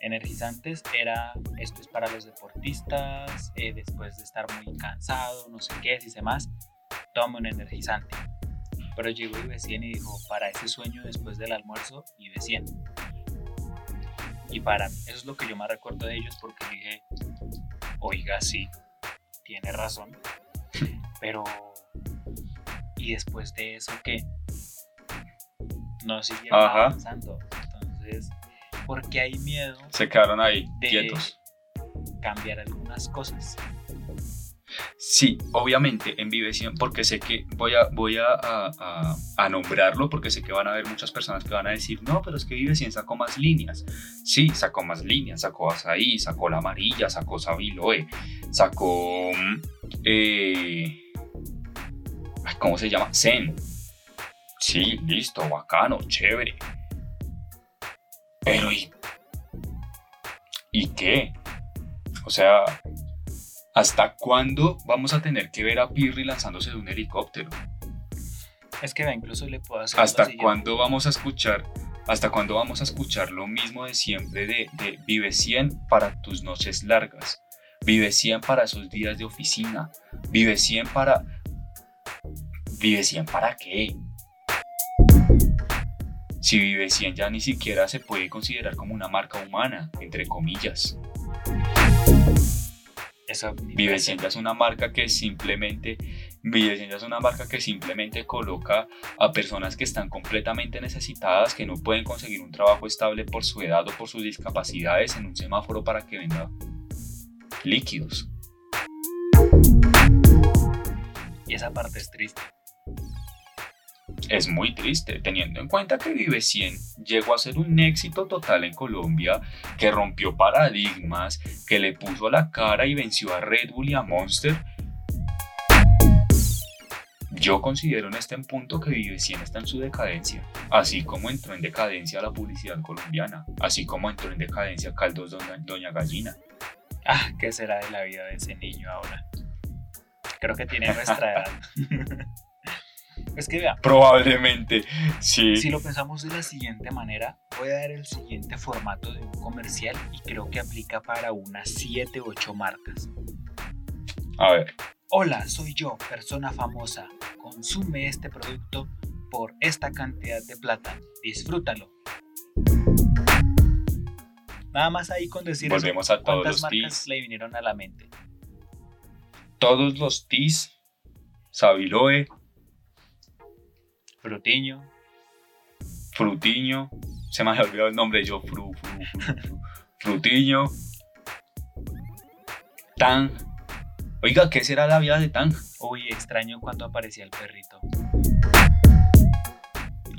energizantes era esto es para los deportistas, eh, después de estar muy cansado, no sé qué, si se más, tome un energizante. Pero llegó IB100 y dijo, para ese sueño después del almuerzo, IB100. Y para eso es lo que yo más recuerdo de ellos porque dije, oiga, sí, tiene razón. Pero, ¿y después de eso qué? No siguieron avanzando. Entonces, ¿por qué hay miedo? Se quedaron ahí, quietos. Cambiar algunas cosas. Sí, obviamente en Vivesión, porque sé que voy a, voy a, a, nombrarlo, porque sé que van a haber muchas personas que van a decir, no, pero es que Vivesión sacó más líneas. Sí, sacó más líneas, sacó Azaí, sacó la amarilla, sacó Sabiloe, sacó... Eh, ¿Cómo se llama? Zen. Sí, listo, bacano, chévere. Pero ¿y, ¿y qué? O sea, ¿Hasta cuándo vamos a tener que ver a Pirri lanzándose de un helicóptero? Es que incluso le puedo hacer. ¿Hasta cuándo vamos a escuchar? ¿Hasta cuándo vamos a escuchar lo mismo de siempre de, de Vive 100 para tus noches largas? Vive 100 para esos días de oficina. Vive 100 para... Vive 100 para qué? Si Vive 100 ya ni siquiera se puede considerar como una marca humana, entre comillas. Vivecienda es una marca que simplemente es una marca que simplemente coloca a personas que están completamente necesitadas, que no pueden conseguir un trabajo estable por su edad o por sus discapacidades en un semáforo para que venda líquidos. Y esa parte es triste es muy triste, teniendo en cuenta que Vive 100 llegó a ser un éxito total en Colombia, que rompió paradigmas, que le puso la cara y venció a Red Bull y a Monster. Yo considero en este punto que Vive 100 está en su decadencia, así como entró en decadencia la publicidad colombiana, así como entró en decadencia Caldos Doña, Gallina. Ah, ¿qué será de la vida de ese niño ahora? Creo que tiene nuestra edad. Es que vea. Probablemente, sí. Si lo pensamos de la siguiente manera, voy a dar el siguiente formato de un comercial y creo que aplica para unas 7 u 8 marcas. A ver. Hola, soy yo, persona famosa. Consume este producto por esta cantidad de plata. Disfrútalo. Nada más ahí con decir Volvemos a todos ¿cuántas los marcas le vinieron a la mente? todos los tis, Sabiloe, Frutiño. Frutiño, se me había olvidado el nombre, yo, fru, fru, fru, fru, Frutiño, Tan. Oiga, ¿qué será la vida de Tan? Uy, extraño cuando aparecía el perrito.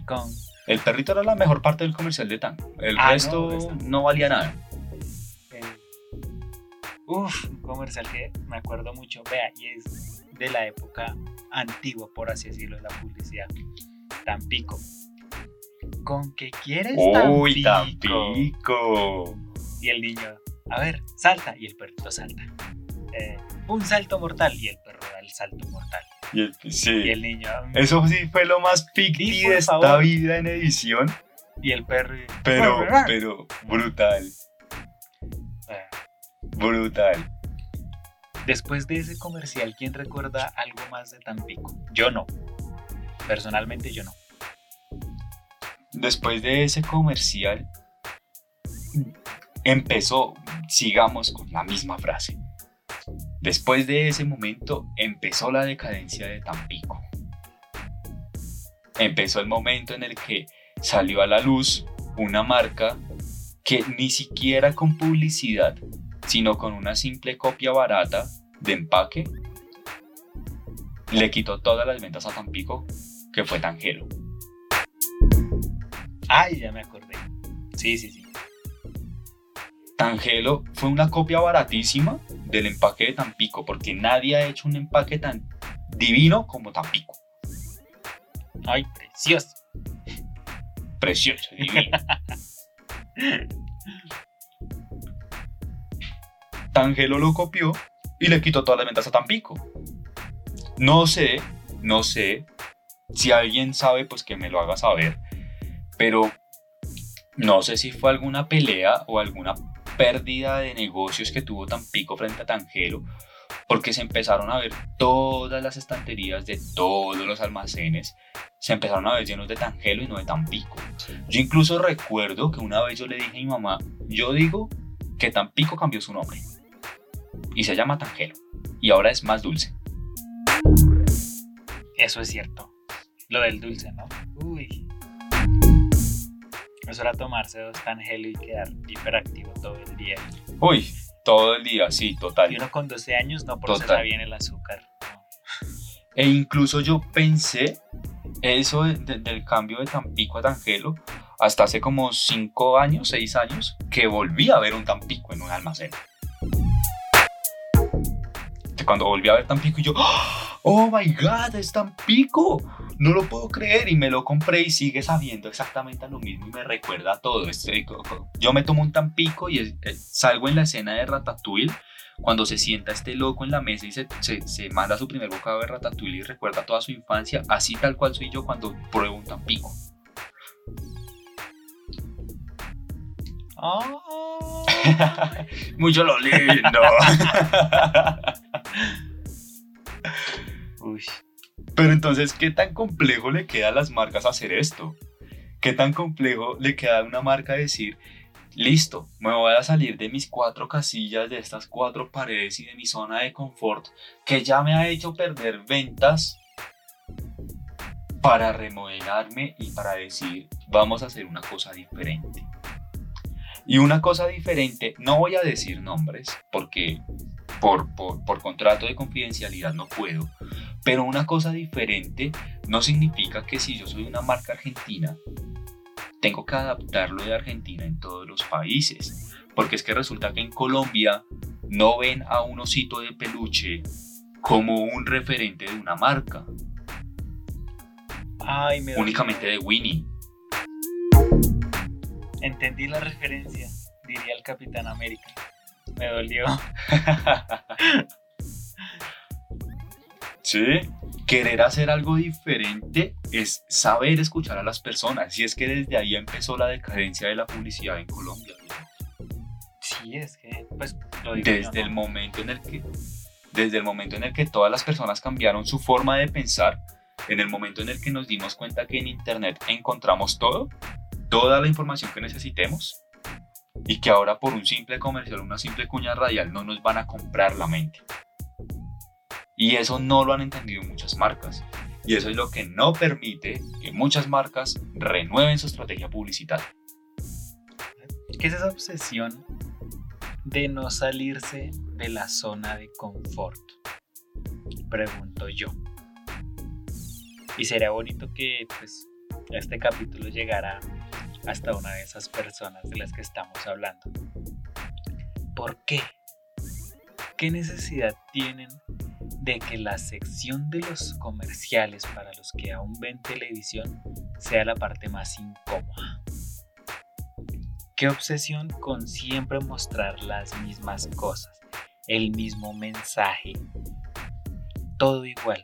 Con. El perrito era la mejor parte del comercial de Tan. El Ah, no, resto resto. no valía nada. el- Uf, un comercial que me acuerdo mucho. Vea, y es de la época antigua, por así decirlo, de la publicidad. Tampico. ¿Con qué quieres Uy, Tampico? Tampico. Y el niño, a ver, salta. Y el perrito salta. Eh, un salto mortal. Y el perro da el salto mortal. Y el- sí. Y el niño, mm, Eso sí fue lo más por de esta favor. vida en edición, y el perro. pero, pero brutal, Eh, brutal. Después de ese comercial, ¿quién recuerda algo más de Tampico? Yo no. Personalmente yo no. Después de ese comercial, empezó, sigamos con la misma frase. Después de ese momento, empezó la decadencia de Tampico. Empezó el momento en el que salió a la luz una marca que ni siquiera con publicidad, sino con una simple copia barata de empaque, le quitó todas las ventas a Tampico, que fue Tangelo. Ay, ya me acordé. Sí, sí, sí. Tangelo fue una copia baratísima del empaque de Tampico, porque nadie ha hecho un empaque tan divino como Tampico. Ay, precioso. Precioso, divino. Tangelo lo copió y le quitó todas las ventas a Tampico. No sé, no sé. Si alguien sabe, pues que me lo haga saber. Pero no sé si fue alguna pelea o alguna pérdida de negocios que tuvo Tampico frente a Tangelo. Porque se empezaron a ver todas las estanterías de todos los almacenes. Se empezaron a ver llenos de Tangelo y no de Tampico. Yo incluso recuerdo que una vez yo le dije a mi mamá, yo digo que Tampico cambió su nombre. Y se llama Tangelo. Y ahora es más dulce. Eso es cierto. Lo del dulce, ¿no? Uy. Eso era tomarse dos tangelo y quedar hiperactivo todo el día. Uy, todo el día, sí, Y total. uno con 12 años no procesa bien el azúcar. ¿no? E incluso yo pensé eso de- de- del cambio de Tampico a Tangelo hasta hace como 5 años, 6 años, que volví a ver un Tampico en un almacén. Cuando volví a ver Tampico y yo, oh my god, es Tampico, no lo puedo creer y me lo compré y sigue sabiendo exactamente lo mismo y me recuerda a todo. Co- Yo me tomo un Tampico y es- eh, salgo en la escena de Ratatouille cuando se sienta este loco en la mesa y se, se, se manda su primer bocado de ratatouille y recuerda toda su infancia, así tal cual soy yo cuando pruebo un tampico. Oh. Mucho lo lindo. Uy. Pero entonces, ¿qué tan complejo le queda a las marcas hacer esto? ¿Qué tan complejo le queda a una marca decir, listo, me voy a salir de mis cuatro casillas, de estas cuatro paredes y de mi zona de confort, que ya me ha hecho perder ventas, para remodelarme y para decir, vamos a hacer una cosa diferente? Y una cosa diferente, no voy a decir nombres, porque por, por, por contrato de confidencialidad no puedo, pero una cosa diferente no significa que si yo soy una marca argentina, tengo que adaptarlo de Argentina en todos los países. Porque es que resulta que en Colombia no ven a un osito de peluche como un referente de una marca, Ay, me dolió. únicamente de Winnie. Entendí la referencia, diría el Capitán América. Me dolió. Sí. Querer hacer algo diferente es saber escuchar a las personas. Y es que desde ahí empezó la decadencia de la publicidad en Colombia. Sí, es que, pues, lo digo yo, desde el momento en el que desde el momento en el que todas las personas cambiaron su forma de pensar en el momento en el que nos dimos cuenta que en internet encontramos todo toda la información que necesitemos y que ahora por un simple comercial una simple cuña radial no nos van a comprar la mente Y eso no lo han entendido muchas marcas. Y eso es lo que no permite que muchas marcas renueven su estrategia publicitaria. ¿Qué es esa obsesión de no salirse de la zona de confort? Pregunto yo. Y sería bonito que pues, este capítulo llegara hasta una de esas personas de las que estamos hablando. ¿Por qué? ¿Qué necesidad tienen de que la sección de los comerciales para los que aún ven televisión sea la parte más incómoda? ¿Qué obsesión con siempre mostrar las mismas cosas, el mismo mensaje, todo igual?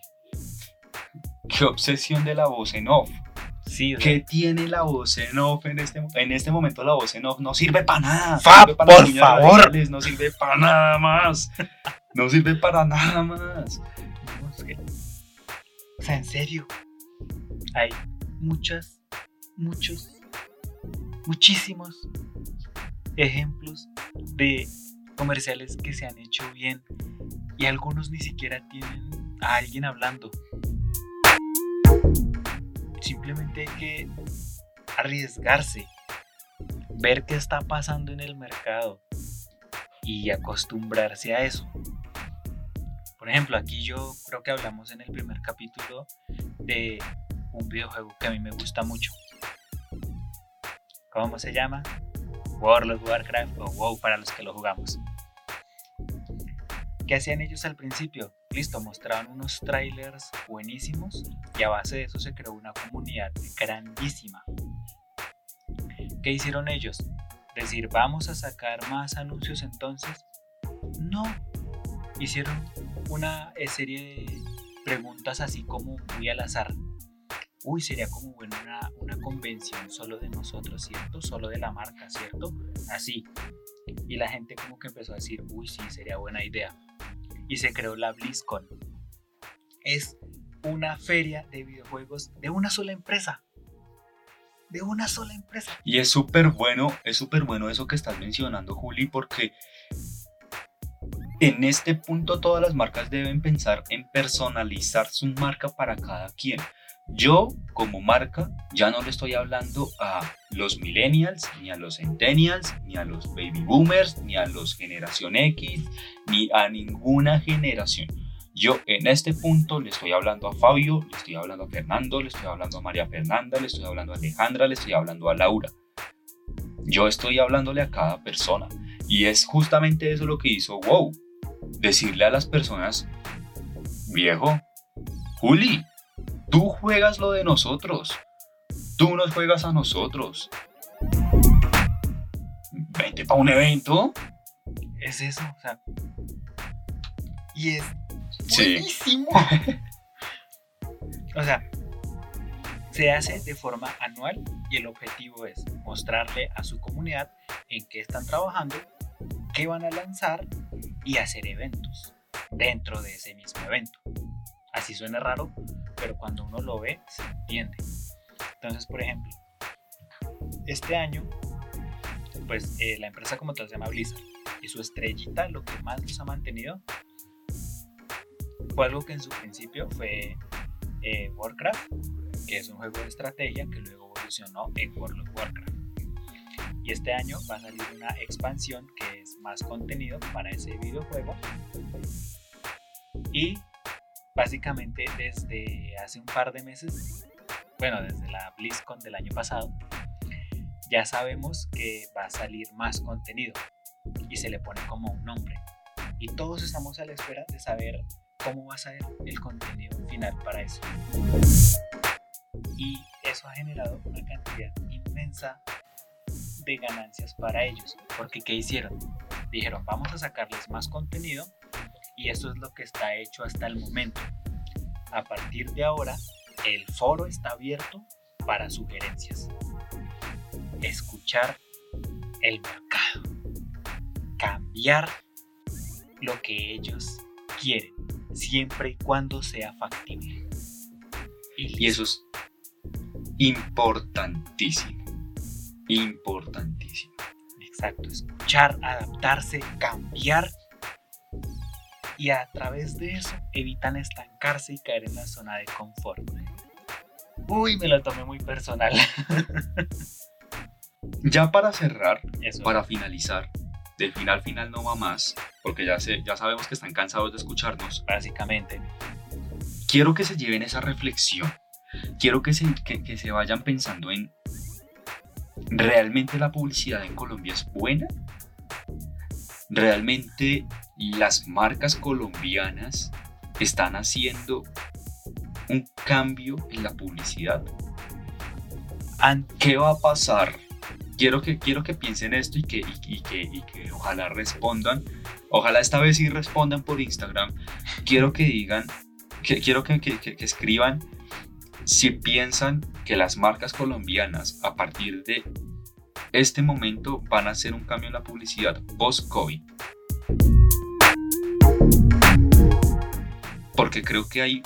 ¿Qué obsesión de la voz en off? Sí, ¿Qué tiene la voz en off en este, en este momento? La voz en off no sirve para nada. Fab, por favor. no sirve para nada más. No sirve para nada más. O sea, en serio. Hay muchas, muchos, muchísimos ejemplos de comerciales que se han hecho bien y algunos ni siquiera tienen a alguien hablando. Simplemente hay que arriesgarse, ver qué está pasando en el mercado y acostumbrarse a eso. Por ejemplo, aquí yo creo que hablamos en el primer capítulo de un videojuego que a mí me gusta mucho. ¿Cómo se llama? World of Warcraft o WoW para los que lo jugamos. ¿Qué hacían ellos al principio? Listo, mostraban unos trailers buenísimos y a base de eso se creó una comunidad grandísima. ¿Qué hicieron ellos? Decir, vamos a sacar más anuncios entonces. No, hicieron una serie de preguntas así como muy al azar uy, sería como bueno una, una convención solo de nosotros, ¿cierto? Solo de la marca, ¿cierto? Así. Y la gente como que empezó a decir, uy, sí, sería buena idea. Y se creó la BlizzCon. Es una feria de videojuegos de una sola empresa. De una sola empresa. Y es súper bueno, es súper bueno eso que estás mencionando, Juli, porque en este punto todas las marcas deben pensar en personalizar su marca para cada quien. Yo, como marca, ya no le estoy hablando a los millennials, ni a los centennials, ni a los baby boomers, ni a los generación X, ni a ninguna generación. Yo en este punto le estoy hablando a Fabio, le estoy hablando a Fernando, le estoy hablando a María Fernanda, le estoy hablando a Alejandra, le estoy hablando a Laura. Yo estoy hablándole a cada persona. Y es justamente eso lo que hizo Wow. Decirle a las personas, viejo, Juli, Tú juegas lo de nosotros. Tú nos juegas a nosotros. Vente para un evento. Es eso, o sea. Y es buenísimo. o sea, se hace de forma anual y el objetivo es mostrarle a su comunidad en qué están trabajando, qué van a lanzar y hacer eventos dentro de ese mismo evento. Así suena raro, pero cuando uno lo ve, se entiende. Entonces, por ejemplo, este año, pues eh, la empresa como tal se llama Blizzard y su estrellita, lo que más nos ha mantenido, fue algo que en su principio fue eh, Warcraft, que es un juego de estrategia que luego evolucionó en World of Warcraft. Y este año va a salir una expansión que es más contenido para ese videojuego. Y básicamente desde hace un par de meses, bueno, desde la BlizzCon del año pasado, ya sabemos que va a salir más contenido y se le pone como un nombre. Y todos estamos a la espera de saber cómo va a ser el contenido final para eso. Y eso ha generado una cantidad inmensa de ganancias para ellos. Porque ¿qué hicieron? Dijeron, vamos a sacarles más contenido y eso es lo que está hecho hasta el momento. A partir de ahora, el foro está abierto para sugerencias. Escuchar el mercado. Cambiar lo que ellos quieren, siempre y cuando sea factible. Y, y eso es importantísimo. Importantísimo. Exacto, escuchar, adaptarse, cambiar y a través de eso evitan estancarse y caer en la zona de confort. Uy, me lo tomé muy personal. ya para cerrar, para finalizar, de final final no va más, porque ya, sé, ya sabemos que están cansados de escucharnos. Básicamente. Quiero que se lleven esa reflexión. Quiero que se, que se vayan pensando en, ¿realmente la publicidad en Colombia es buena? ¿Realmente las marcas colombianas están haciendo un cambio en la publicidad? ¿Qué va a pasar? Quiero que, quiero que piensen esto y que, y, que, ojalá respondan. Ojalá esta vez sí respondan por Instagram. Quiero que digan, que, quiero que, que escriban si piensan que las marcas colombianas a partir de este momento van a hacer un cambio en la publicidad post-COVID. Porque creo que hay,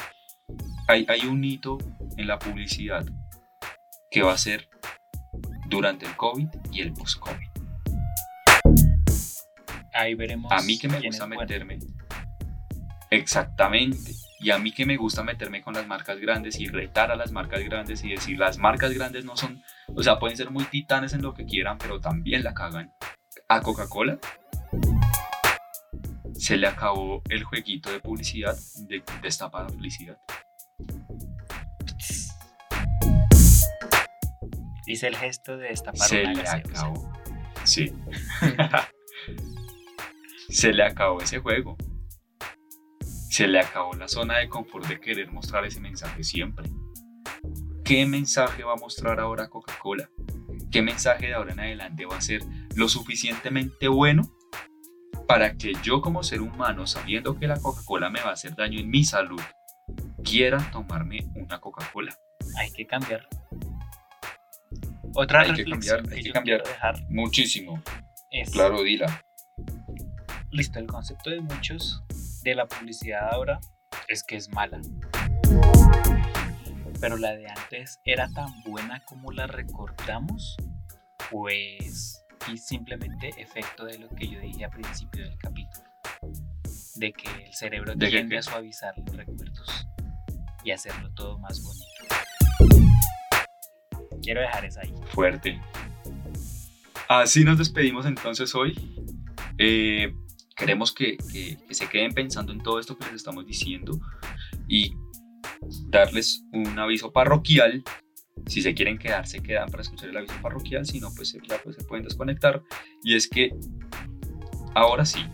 hay, hay un hito en la publicidad que va a ser durante el COVID y el post-COVID. Ahí veremos. A mí que me gusta meterme. Exactamente. Y a mí que me gusta meterme con las marcas grandes y retar a las marcas grandes y decir, las marcas grandes no son, o sea, pueden ser muy titanes en lo que quieran, pero también la cagan. A Coca-Cola se le acabó el jueguito de publicidad, de destapada publicidad. Hice el gesto de destapar se le acabó. Sí. se le acabó ese juego se le acabó la zona de confort de querer mostrar ese mensaje siempre. ¿Qué mensaje va a mostrar ahora Coca-Cola? ¿Qué mensaje de ahora en adelante va a ser lo suficientemente bueno para que yo como ser humano, sabiendo que la Coca-Cola me va a hacer daño en mi salud, quiera tomarme una Coca-Cola? Hay que cambiar. Otra hay que cambiar, hay que, cambiar dejar muchísimo. Claro, dila. Listo, el concepto de muchos de la publicidad ahora es que es mala. Pero la de antes era tan buena como la recordamos, pues y simplemente efecto de lo que yo dije al principio del capítulo, de que el cerebro tiende a suavizar los recuerdos y hacerlo todo más bonito. Quiero dejar esa ahí. Fuerte. Así nos despedimos entonces hoy. Eh, Queremos que, se queden pensando en todo esto que les estamos diciendo y darles un aviso parroquial. Si se quieren quedar, se quedan para escuchar el aviso parroquial. Si no, pues, pues se pueden desconectar. Y es que ahora sí,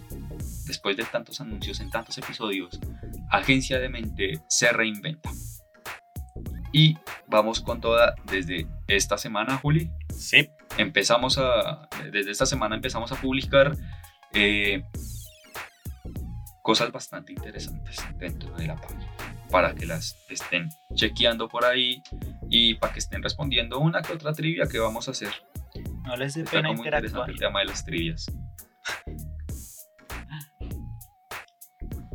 después de tantos anuncios en tantos episodios, Agencia de Mente se reinventa. Y vamos con toda desde esta semana, Juli. Sí. Empezamos a, desde esta semana empezamos a publicar eh, cosas bastante interesantes dentro de la página para que las estén chequeando por ahí y para que estén respondiendo una que otra trivia que vamos a hacer. No les dé pena muy interesante el tema de las trivias.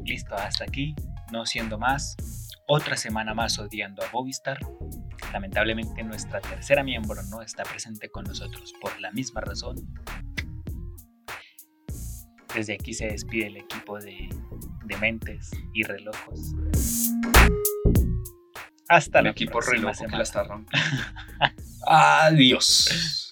Listo, hasta aquí, no siendo más, otra semana más odiando a Movistar. Lamentablemente nuestra tercera miembro no está presente con nosotros por la misma razón, desde aquí se despide el equipo de, Mentes y Relojos. Hasta el la equipo Relojo que la está. Adiós.